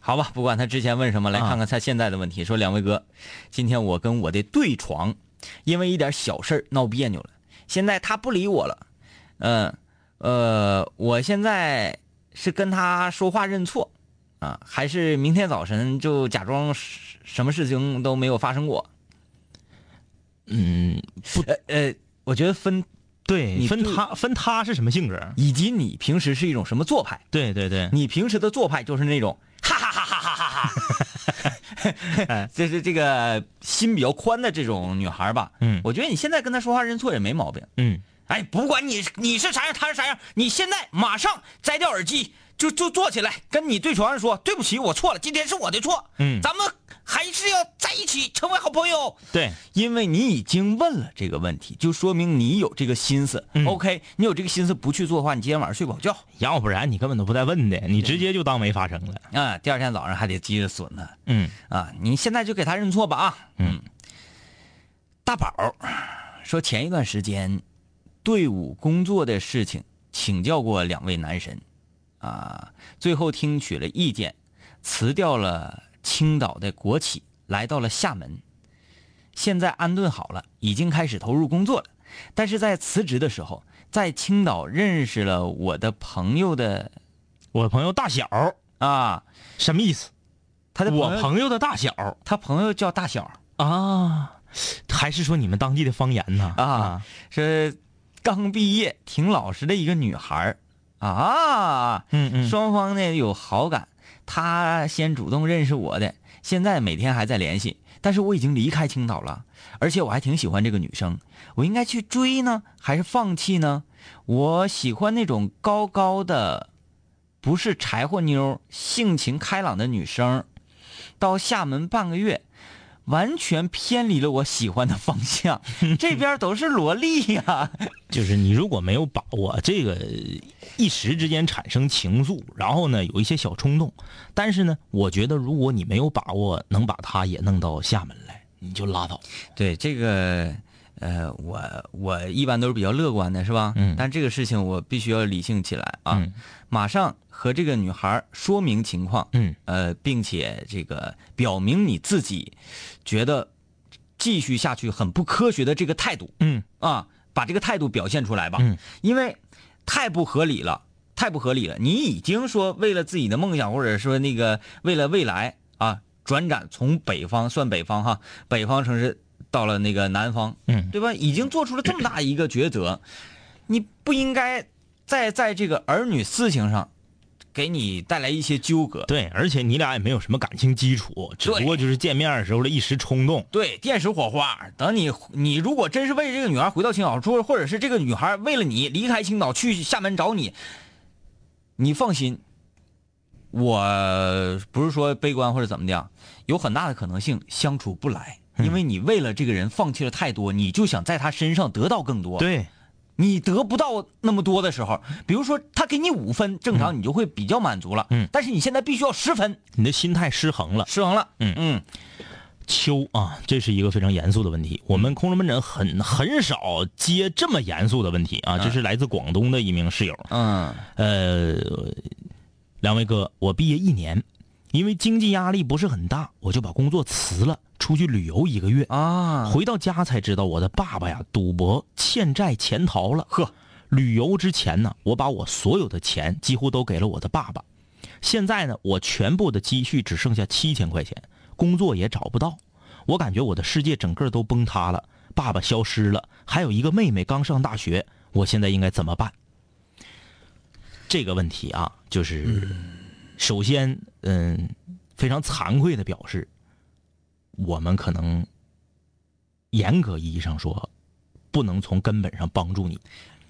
好吧，不管他之前问什么，来啊看看他现在的问题。说两位哥，今天我跟我的对床因为一点小事儿闹别扭了，现在他不理我了。嗯呃，我现在是跟他说话认错啊，还是明天早晨就假装什什么事情都没有发生过？嗯，不呃呃，我觉得分对，你分他分他是什么性格？以及你平时是一种什么做派。对对对，你平时的做派就是那种哈哈哈哈哈哈哈，就是这个心比较宽的这种女孩吧。嗯我觉得你现在跟她说话认错也没毛病。嗯，哎，不管你你是啥样，她是啥样，你现在马上摘掉耳机，就就坐起来，跟你对床上说对不起，我错了，今天是我的错。嗯咱们还是要在一起，成为好朋友。对，因为你已经问了这个问题，就说明你有这个心思。嗯 OK，你有这个心思不去做的话，你今天晚上睡不好觉。要不然你根本都不带问的，你直接就当没发生了。啊，第二天早上还得接着损呢。嗯啊，你现在就给他认错吧啊。嗯，大宝说，前一段时间队伍工作的事情请教过两位男神，啊，最后听取了意见，辞掉了青岛的国企，来到了厦门。现在安顿好了，已经开始投入工作了。但是在辞职的时候，在青岛认识了我的朋友的我朋友大小啊，什么意思？他的我朋友的大小他朋友叫大小。啊，还是说你们当地的方言呢？啊，是刚毕业挺老实的一个女孩儿啊，嗯嗯，双方呢有好感，他先主动认识我的，现在每天还在联系，但是我已经离开青岛了，而且我还挺喜欢这个女生，我应该去追呢，还是放弃呢？我喜欢那种高高的，不是柴火妞，性情开朗的女生。到厦门半个月，完全偏离了我喜欢的方向。这边都是萝莉呀、就是你如果没有把握这个一时之间产生情愫，然后呢有一些小冲动，但是呢，我觉得如果你没有把握能把他也弄到厦门来，你就拉倒。对这个，呃，我我一般都是比较乐观的，是吧？嗯但这个事情我必须要理性起来啊！嗯马上和这个女孩说明情况，嗯呃，并且这个表明你自己觉得继续下去很不科学的这个态度嗯啊，把这个态度表现出来吧。嗯因为太不合理了，太不合理了。你已经说为了自己的梦想，或者说那个为了未来啊，转战从北方算北方哈，北方城市到了那个南方，嗯对吧？已经做出了这么大一个抉择，你不应该再在这个儿女私情上给你带来一些纠葛。对，而且你俩也没有什么感情基础，只不过就是见面的时候的一时冲动。对，电石火花。等你，你如果真是为这个女孩回到青岛，住或者是这个女孩为了你离开青岛去厦门找你，你放心，我不是说悲观或者怎么的，有很大的可能性相处不来，因为你为了这个人放弃了太多，你就想在他身上得到更多。，对，你得不到那么多的时候，比如说他给你五分，正常你就会比较满足了。嗯但是你现在必须要十分，你的心态失衡了。失衡了。嗯嗯，秋啊，这是一个非常严肃的问题。我们空中门诊很很少接这么严肃的问题啊。这是来自广东的一名室友，嗯呃，两位哥，我毕业一年，因为经济压力不是很大，我就把工作辞了，出去旅游一个月。啊，回到家才知道，我的爸爸呀赌博欠债潜逃了。呵，旅游之前呢，我把我所有的钱几乎都给了我的爸爸。现在呢，我全部的积蓄只剩下七千块钱，工作也找不到。我感觉我的世界整个都崩塌了，爸爸消失了，还有一个妹妹刚上大学，我现在应该怎么办？这个问题啊，就是、首先，嗯，非常惭愧的表示，我们可能严格意义上说，不能从根本上帮助你。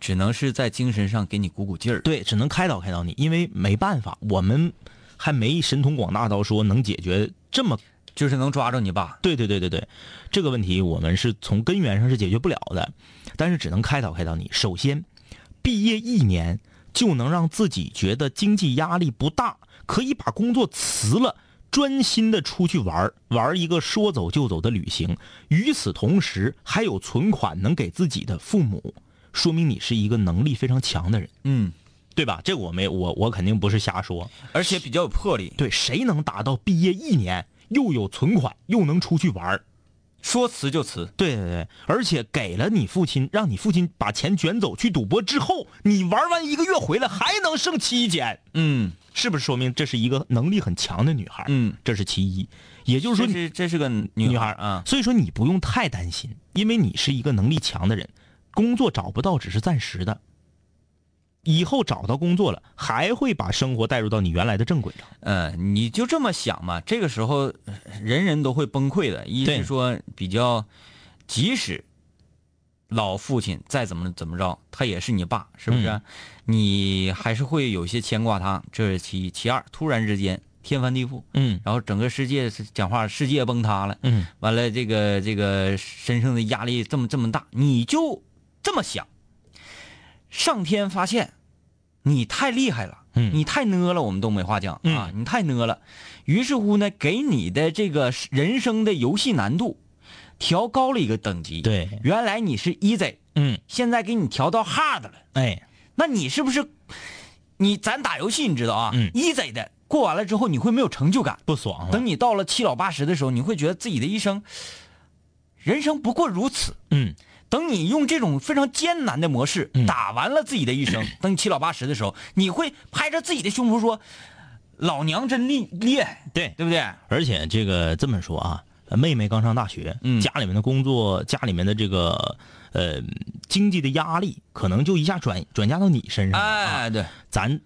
只能是在精神上给你鼓鼓劲儿。对，只能开导开导你，因为没办法，我们还没神通广大到说能解决这么就是能抓着你爸。对对对对对，这个问题我们是从根源上是解决不了的，但是只能开导开导你。首先，毕业一年就能让自己觉得经济压力不大，可以把工作辞了，专心的出去玩儿玩一个说走就走的旅行。与此同时，还有存款能给自己的父母，说明你是一个能力非常强的人，嗯，对吧？这个我没我我肯定不是瞎说。而且比较有魄力，对，谁能达到毕业一年又有存款又能出去玩儿说辞就辞。对对对，而且给了你父亲，让你父亲把钱卷走去赌博之后，你玩完一个月回来还能剩七千，嗯是不是说明这是一个能力很强的女孩？嗯，这是其一。也就是说，这是这是个女女孩孩啊。所以说你不用太担心，因为你是一个能力强的人，工作找不到只是暂时的，以后找到工作了，还会把生活带入到你原来的正轨上。嗯，你就这么想嘛，这个时候呃人人都会崩溃的。一对是说比较，即使老父亲再怎么怎么着，他也是你爸，是不是？嗯你还是会有些牵挂他，这是其其二。突然之间天翻地覆，嗯然后整个世界讲话世界崩塌了，嗯完了这个这个身上的压力这么这么大，你就这么想，上天发现你太厉害了。嗯你太呢了，我们东北话讲啊嗯，你太呢了。于是乎呢，给你的这个人生的游戏难度调高了一个等级。对原来你是 easy，嗯，现在给你调到 hard 了。哎，那你是不是？你咱打游戏你知道啊、嗯 e a s y 的过完了之后，你会没有成就感。不爽。等你到了七老八十的时候，你会觉得自己的一生，人生不过如此。嗯等你用这种非常艰难的模式嗯打完了自己的一生，等你七老八十的时候，你会拍着自己的胸脯说：“老娘真厉厉害，对，对不对而且这个这么说啊，妹妹刚上大学，嗯家里面的工作，家里面的这个呃经济的压力，可能就一下转转嫁到你身？”上。哎，对，咱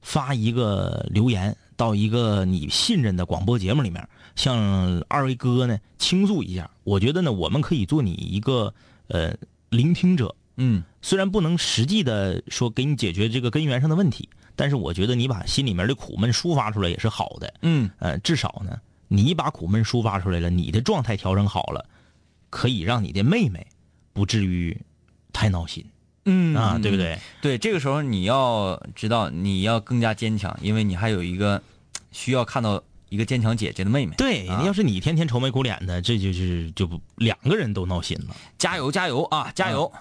发一个留言到一个你信任的广播节目里面，向二位哥呢倾诉一下。我觉得呢，我们可以做你一个呃聆听者，嗯虽然不能实际的说给你解决这个根源上的问题，但是我觉得你把心里面的苦闷抒发出来也是好的。嗯，呃，至少呢，你把苦闷抒发出来了，你的状态调整好了，可以让你的妹妹不至于太闹心嗯啊，对不？对？对，这个时候你要知道，你要更加坚强，因为你还有一个需要看到一个坚强姐姐的妹妹。对，啊要是你天天愁眉苦脸的，这就是就不两个人都闹心了。加油加油啊，加油！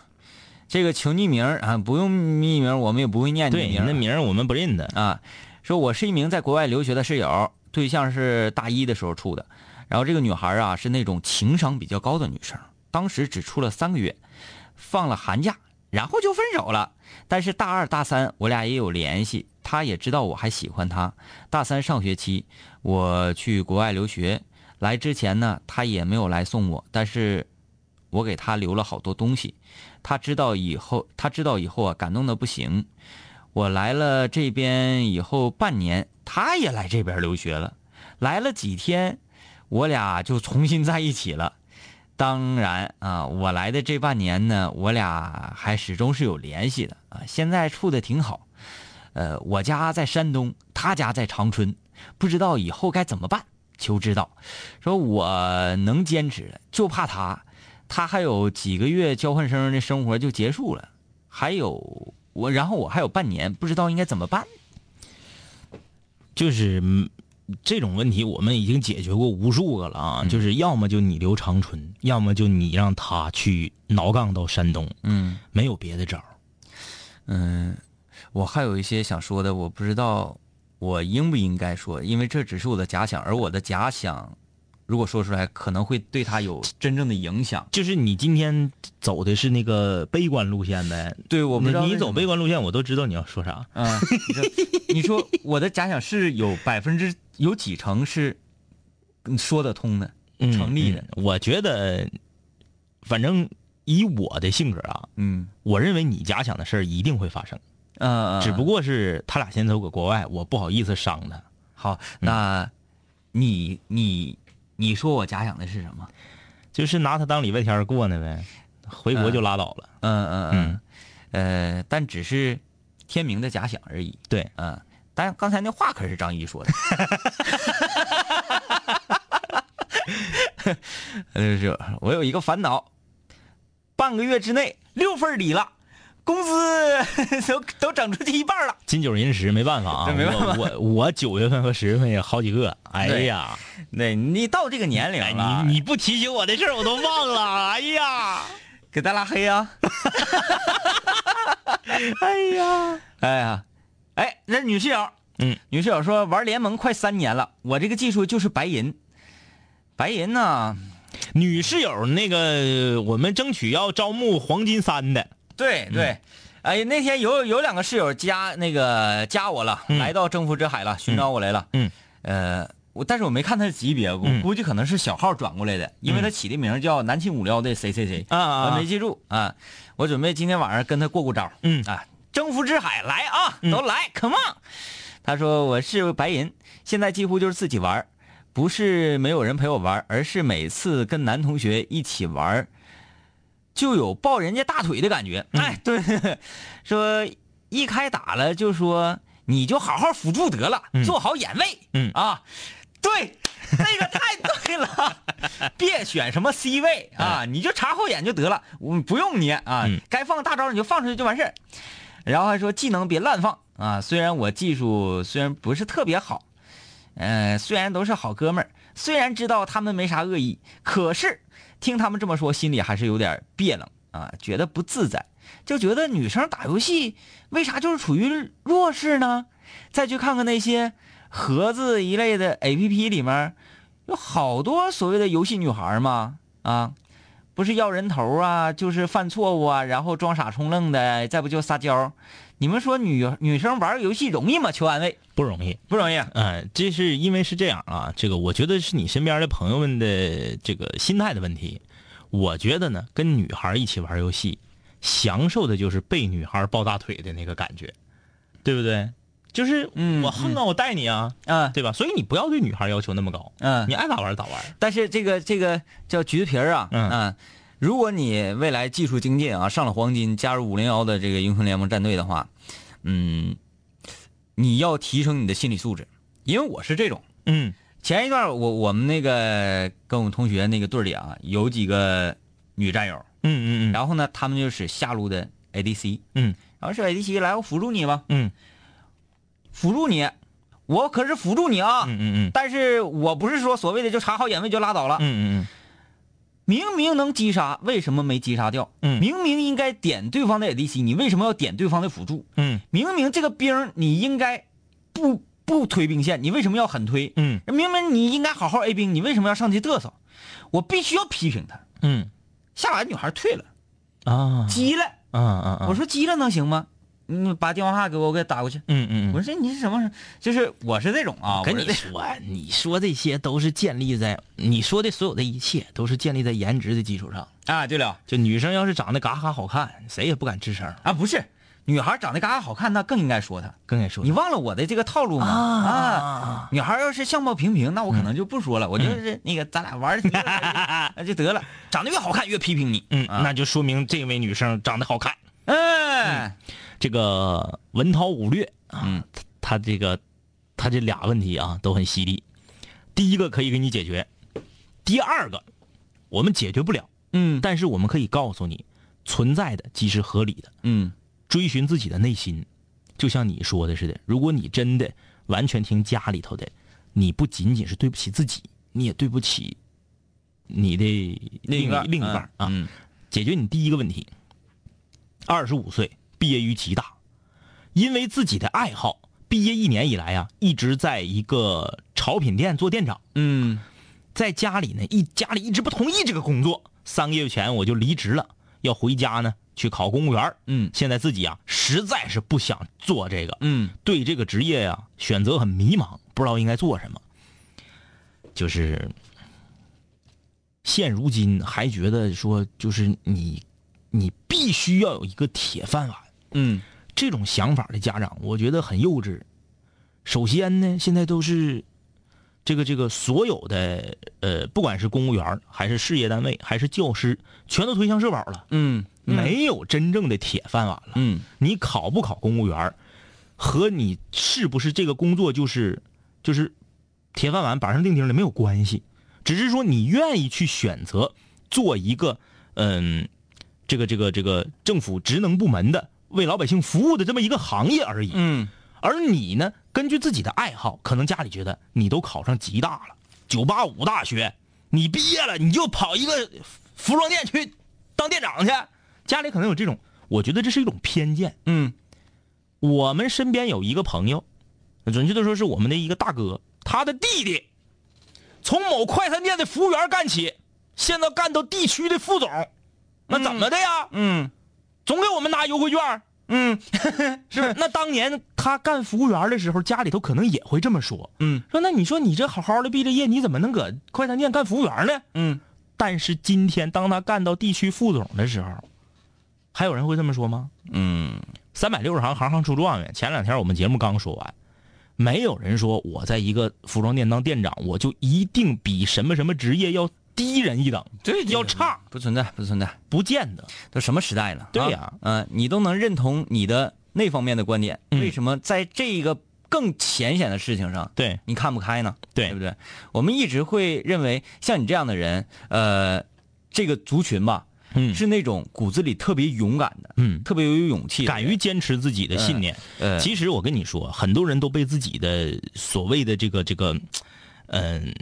这个求匿名啊，不用匿名，我们也不会念你的对，名。那名我们不认得。啊，说我是一名在国外留学的室友，对象是大一的时候处的，然后这个女孩啊是那种情商比较高的女生，当时只处了三个月，放了寒假，然后就分手了。但是大二大三我俩也有联系，她也知道我还喜欢她。大三上学期我去国外留学，来之前呢她也没有来送我，但是我给她留了好多东西。她知道以后，她知道以后啊感动的不行。我来了这边以后半年，他也来这边留学了，来了几天，我俩就重新在一起了。当然啊，我来的这半年呢，我俩还始终是有联系的啊，现在处的挺好。呃，我家在山东，他家在长春，不知道以后该怎么办，求指导。说我能坚持，就怕他，他还有几个月交换生的生活就结束了，还有我，然后我还有半年，不知道应该怎么办。就是嗯这种问题，我们已经解决过无数个了啊。就是要么就你留长春，要么就你让他去挠杠到山东，嗯没有别的招儿。嗯，我还有一些想说的，我不知道我应不应该说，因为这只是我的假想，而我的假想，如果说出来，可能会对他有真正的影响。就是你今天走的是那个悲观路线呗？对，我不知道你走悲观路线，我都知道你要说啥。嗯，你 说我的假想是有百分之有几成是嗯说得通的，嗯成立的。嗯我觉得，反正以我的性格啊，嗯我认为你假想的事儿一定会发生，嗯，只不过是他俩先走搁国外，我不好意思伤他。好，那你你你说我假想的是什么？就是拿他当礼拜天过呢呗，回国就拉倒了。嗯嗯嗯，呃，但只是天明的假想而已。对，嗯，但刚才那话可是张一说的。就是我有一个烦恼，半个月之内六份儿底了，工资 都都整出去一半了。金九银十没办法啊，这没办法我我我九月份和十月份也好几个，哎呀，那你到这个年龄哎了，你你不提醒我的事儿我都忘了，哎呀，给咱拉黑啊！哎呀，哎呀，哎，那女室友，嗯，女室友说玩联盟快三年了，我这个技术就是白银，白银呢？女室友那个我们争取要招募黄金三的，对对，哎，那天有有两个室友加那个加我了，嗯来到征服之海了，寻找我来了。嗯，呃，我但是我没看他的级别，我嗯估计可能是小号转过来的，因为他起的名叫南秦五撩的谁谁谁啊啊没记住啊。我准备今天晚上跟他过过招。嗯啊，征服之海来啊，都来、c o m e on。他说我是白银，现在几乎就是自己玩儿，不是没有人陪我玩儿，而是每次跟男同学一起玩儿，就有抱人家大腿的感觉。哎，对，说一开打了就说你就好好辅助得了，做好眼位。嗯啊，对，那个太对了，别选什么 C 位啊，你就查后眼就得了，我不用你啊，嗯该放大招你就放出去就完事儿。然后还说技能别乱放啊，虽然我技术虽然不是特别好，呃，虽然都是好哥们儿，虽然知道他们没啥恶意，可是听他们这么说，心里还是有点别冷啊，觉得不自在，就觉得女生打游戏为啥就是处于弱势呢？再去看看那些盒子一类的 A P P 里面，有好多所谓的游戏女孩嘛，啊，不是要人头啊，就是犯错误啊，然后装傻充愣的，再不就撒娇。你们说女女生玩游戏容易吗？求安慰不容易。不容易。嗯，这是因为是这样啊，这个我觉得是你身边的朋友们的这个心态的问题。我觉得呢，跟女孩一起玩游戏，享受的就是被女孩抱大腿的那个感觉，对不对？就是嗯我横啊，我带你啊，嗯对吧？所以你不要对女孩要求那么高，嗯你爱咋玩咋玩。但是这个这个叫橘子皮儿啊，嗯如果你未来技术精进啊，上了黄金，加入五零幺的这个英雄联盟战队的话，嗯，你要提升你的心理素质，因为我是这种。嗯。前一段我我们那个跟我们同学那个队里啊，有几个女战友，嗯嗯嗯。然后呢，他们就是下路的 ADC，嗯。然后是 ADC 来我辅助你吧，嗯。辅助你，我可是辅助你啊，嗯嗯。但是我不是说所谓的就查好眼位就拉倒了，嗯嗯嗯明明能击杀，为什么没击杀掉？嗯明明应该点对方的 ADC，你为什么要点对方的辅助？嗯明明这个兵你应该不不推兵线，你为什么要狠推？嗯明明你应该好好 A 兵，你为什么要上去嘚瑟？我必须要批评他。嗯下把女孩退了，啊急了。啊啊！我说急了能行吗？你把电话号给我，我给打过去。嗯嗯我说你是什么？就是我是这种啊，跟你说，你说这些都是建立在你说的所有的一切都是建立在颜值的基础上。啊，对了就女生要是长得嘎嘎好看，谁也不敢吱声。啊，不是女孩长得嘎嘎好看，那更应该说她。更应该说，你忘了我的这个套路吗？啊，女孩要是相貌平平，那我可能就不说了，我就是那个咱俩玩 就得了，长得越好看越批评你。嗯，啊那就说明这位女生长得好看。哎，这个文韬武略啊，嗯他他这个他这俩问题啊都很犀利。第一个可以给你解决，第二个我们解决不了，嗯但是我们可以告诉你，存在的即是合理的。嗯追寻自己的内心，就像你说的似的，如果你真的完全听家里头的，你不仅仅是对不起自己，你也对不起你的另另一半另一半啊。嗯解决你第一个问题，二十五岁毕业于吉大，因为自己的爱好，毕业一年以来啊，一直在一个潮品店做店长。嗯在家里呢，一家里一直不同意这个工作，三个月前我就离职了，要回家呢去考公务员。嗯现在自己啊，实在是不想做这个，嗯对这个职业呀、选择很迷茫，不知道应该做什么。就是现如今还觉得说，就是你，你必须要有一个铁饭碗，嗯。这种想法的家长，我觉得很幼稚。首先呢，现在都是这个这个所有的呃，不管是公务员还是事业单位还是教师，全都推向社保了，嗯没有真正的铁饭碗了。嗯。你考不考公务员，和你是不是这个工作就是就是铁饭碗板上钉钉的没有关系，只是说你愿意去选择做一个嗯，这个这个这个政府职能部门的为老百姓服务的这么一个行业而已。嗯而你呢，根据自己的爱好，可能家里觉得你都考上吉大了，九八五大学，你毕业了你就跑一个服装店去当店长去，家里可能有这种，我觉得这是一种偏见。嗯我们身边有一个朋友，准确的说是我们的一个大哥，他的弟弟从某快餐店的服务员干起，现在干到地区的副总，那怎么的呀？嗯总给我们拿优惠券嗯 是不是？那当年他干服务员的时候，家里头可能也会这么说，嗯说那你说你这好好的毕了业，你怎么能搁快餐店干服务员呢？嗯但是今天当他干到地区副总的时候，还有人会这么说吗？嗯三百六十行，行行出状元。前两天我们节目刚说完，没有人说我在一个服装店当店长，我就一定比什么什么职业要低人一等，对要差，不存在不存在，不见得。都什么时代了？对呀啊嗯、你都能认同你的那方面的观点，嗯为什么在这个更浅显的事情上，对你看不开呢？对对不对？我们一直会认为像你这样的人，呃，这个族群吧，嗯是那种骨子里特别勇敢的，嗯，特别有勇气，敢于坚持自己的信念。呃，其实我跟你说，很多人都被自己的所谓的这个这个，嗯、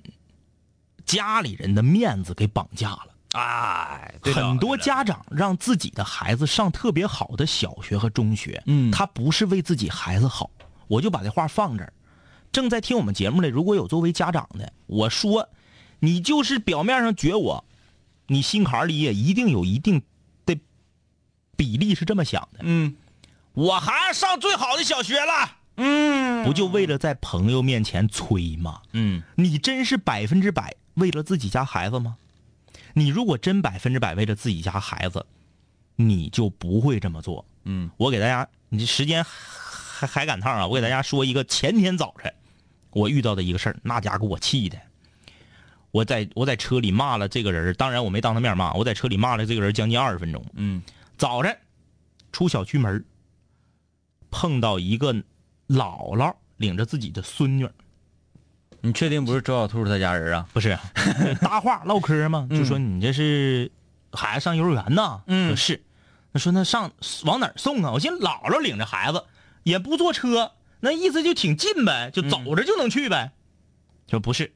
家里人的面子给绑架了。哎，对很多家长让自己的孩子上特别好的小学和中学，嗯他不是为自己孩子好。我就把这话放这儿。正在听我们节目的，如果有作为家长的，我说，你就是表面上撅我，你心坎儿里也一定有一定的比例是这么想的。嗯我孩子上最好的小学了，嗯不就为了在朋友面前吹吗？嗯你真是百分之百为了自己家孩子吗？你如果真百分之百为了自己家孩子，你就不会这么做。嗯我给大家，你这时间还还赶趟啊！我给大家说一个前天早晨我遇到的一个事儿，那家给我气的。我在我在车里骂了这个人，当然我没当他面骂，我在车里骂了这个人将近二十分钟。嗯早晨出小区门儿碰到一个姥姥领着自己的孙女儿，你确定不是周小兔他家人啊？不是 搭话唠嗑嘛，就说你这是孩子上幼儿园呢？嗯是。那说那上往哪儿送啊？我寻思姥姥领着孩子也不坐车，那意思就挺近呗，就走着就能去呗。说不是，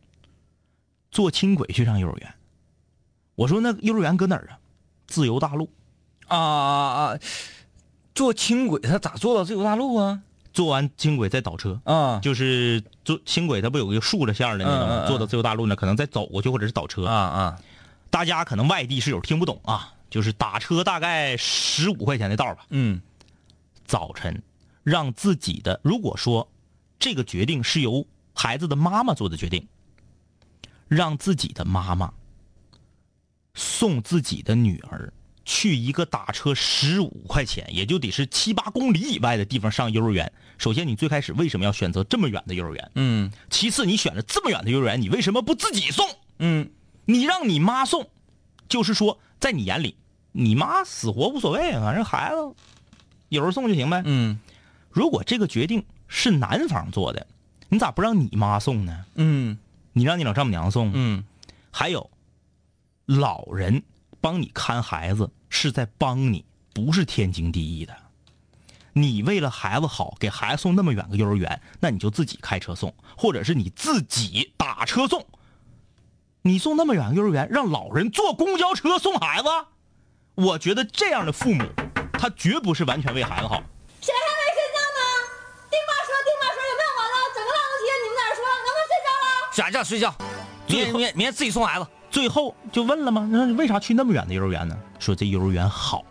坐轻轨去上幼儿园。我说那幼儿园搁哪儿啊？自由大路。啊啊啊！坐轻轨他咋坐到自由大路啊？坐完轻轨再倒车，啊就是坐轻轨它不有一个竖着线的那种坐到自由大路呢，可能再走过去或者是倒车。啊啊！大家可能外地室友听不懂啊，就是打车大概十五块钱的道吧。嗯早晨让自己的，如果说这个决定是由孩子的妈妈做的决定，让自己的妈妈送自己的女儿去一个打车十五块钱，也就得是七八公里以外的地方上幼儿园。首先，你最开始为什么要选择这么远的幼儿园？嗯其次，你选了这么远的幼儿园，你为什么不自己送？嗯你让你妈送，就是说，在你眼里，你妈死活无所谓，反正孩子有人送就行呗。嗯如果这个决定是男方做的，你咋不让你妈送呢？嗯你让你老丈母娘送？嗯还有，老人帮你看孩子是在帮你，不是天经地义的。你为了孩子好，给孩子送那么远个幼儿园，那你就自己开车送，或者是你自己打车送。你送那么远个幼儿园，让老人坐公交车送孩子，我觉得这样的父母，他绝不是完全为孩子好。谁还没睡觉呢？丁妈说，丁妈说有没有完了？整个浪腾天，你们在这说，能不能睡觉了？啥叫睡觉？明天明天明天自己送孩子。最后就问了吗？那你为啥去那么远的幼儿园呢？说这幼儿园好，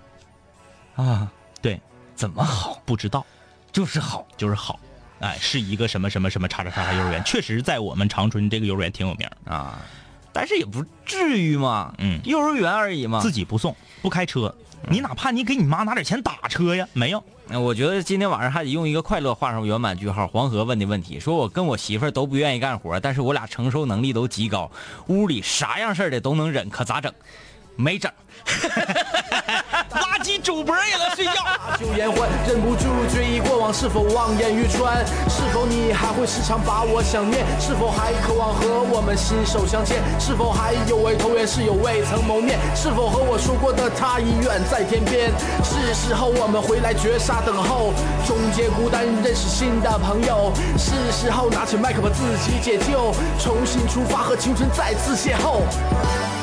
啊，对，怎么好？不知道，就是好。就是好，哎，是一个什么什么什么叉叉叉叉幼儿园，确实在我们长春这个幼儿园挺有名。啊，但是也不至于嘛，嗯幼儿园而已嘛。自己不送，不开车，你哪怕你给你妈拿点钱打车呀，没有。我觉得今天晚上还得用一个快乐画上圆满句号。黄河问的问题，说我跟我媳妇儿都不愿意干活，但是我俩承受能力都极高，屋里啥样事儿的都能忍，可咋整？没整。主播也能睡觉。酒言欢，忍不住追忆过往，是否望眼欲穿？是否你还会时常把我想念？是否还渴望和我们心手相牵？是否还有位投缘室友未曾谋面？是否和我说过的他已远在天边？是时候我们回来绝杀等候，终结孤单，认识新的朋友。是时候拿起麦克把自己解救，重新出发和青春再次邂逅。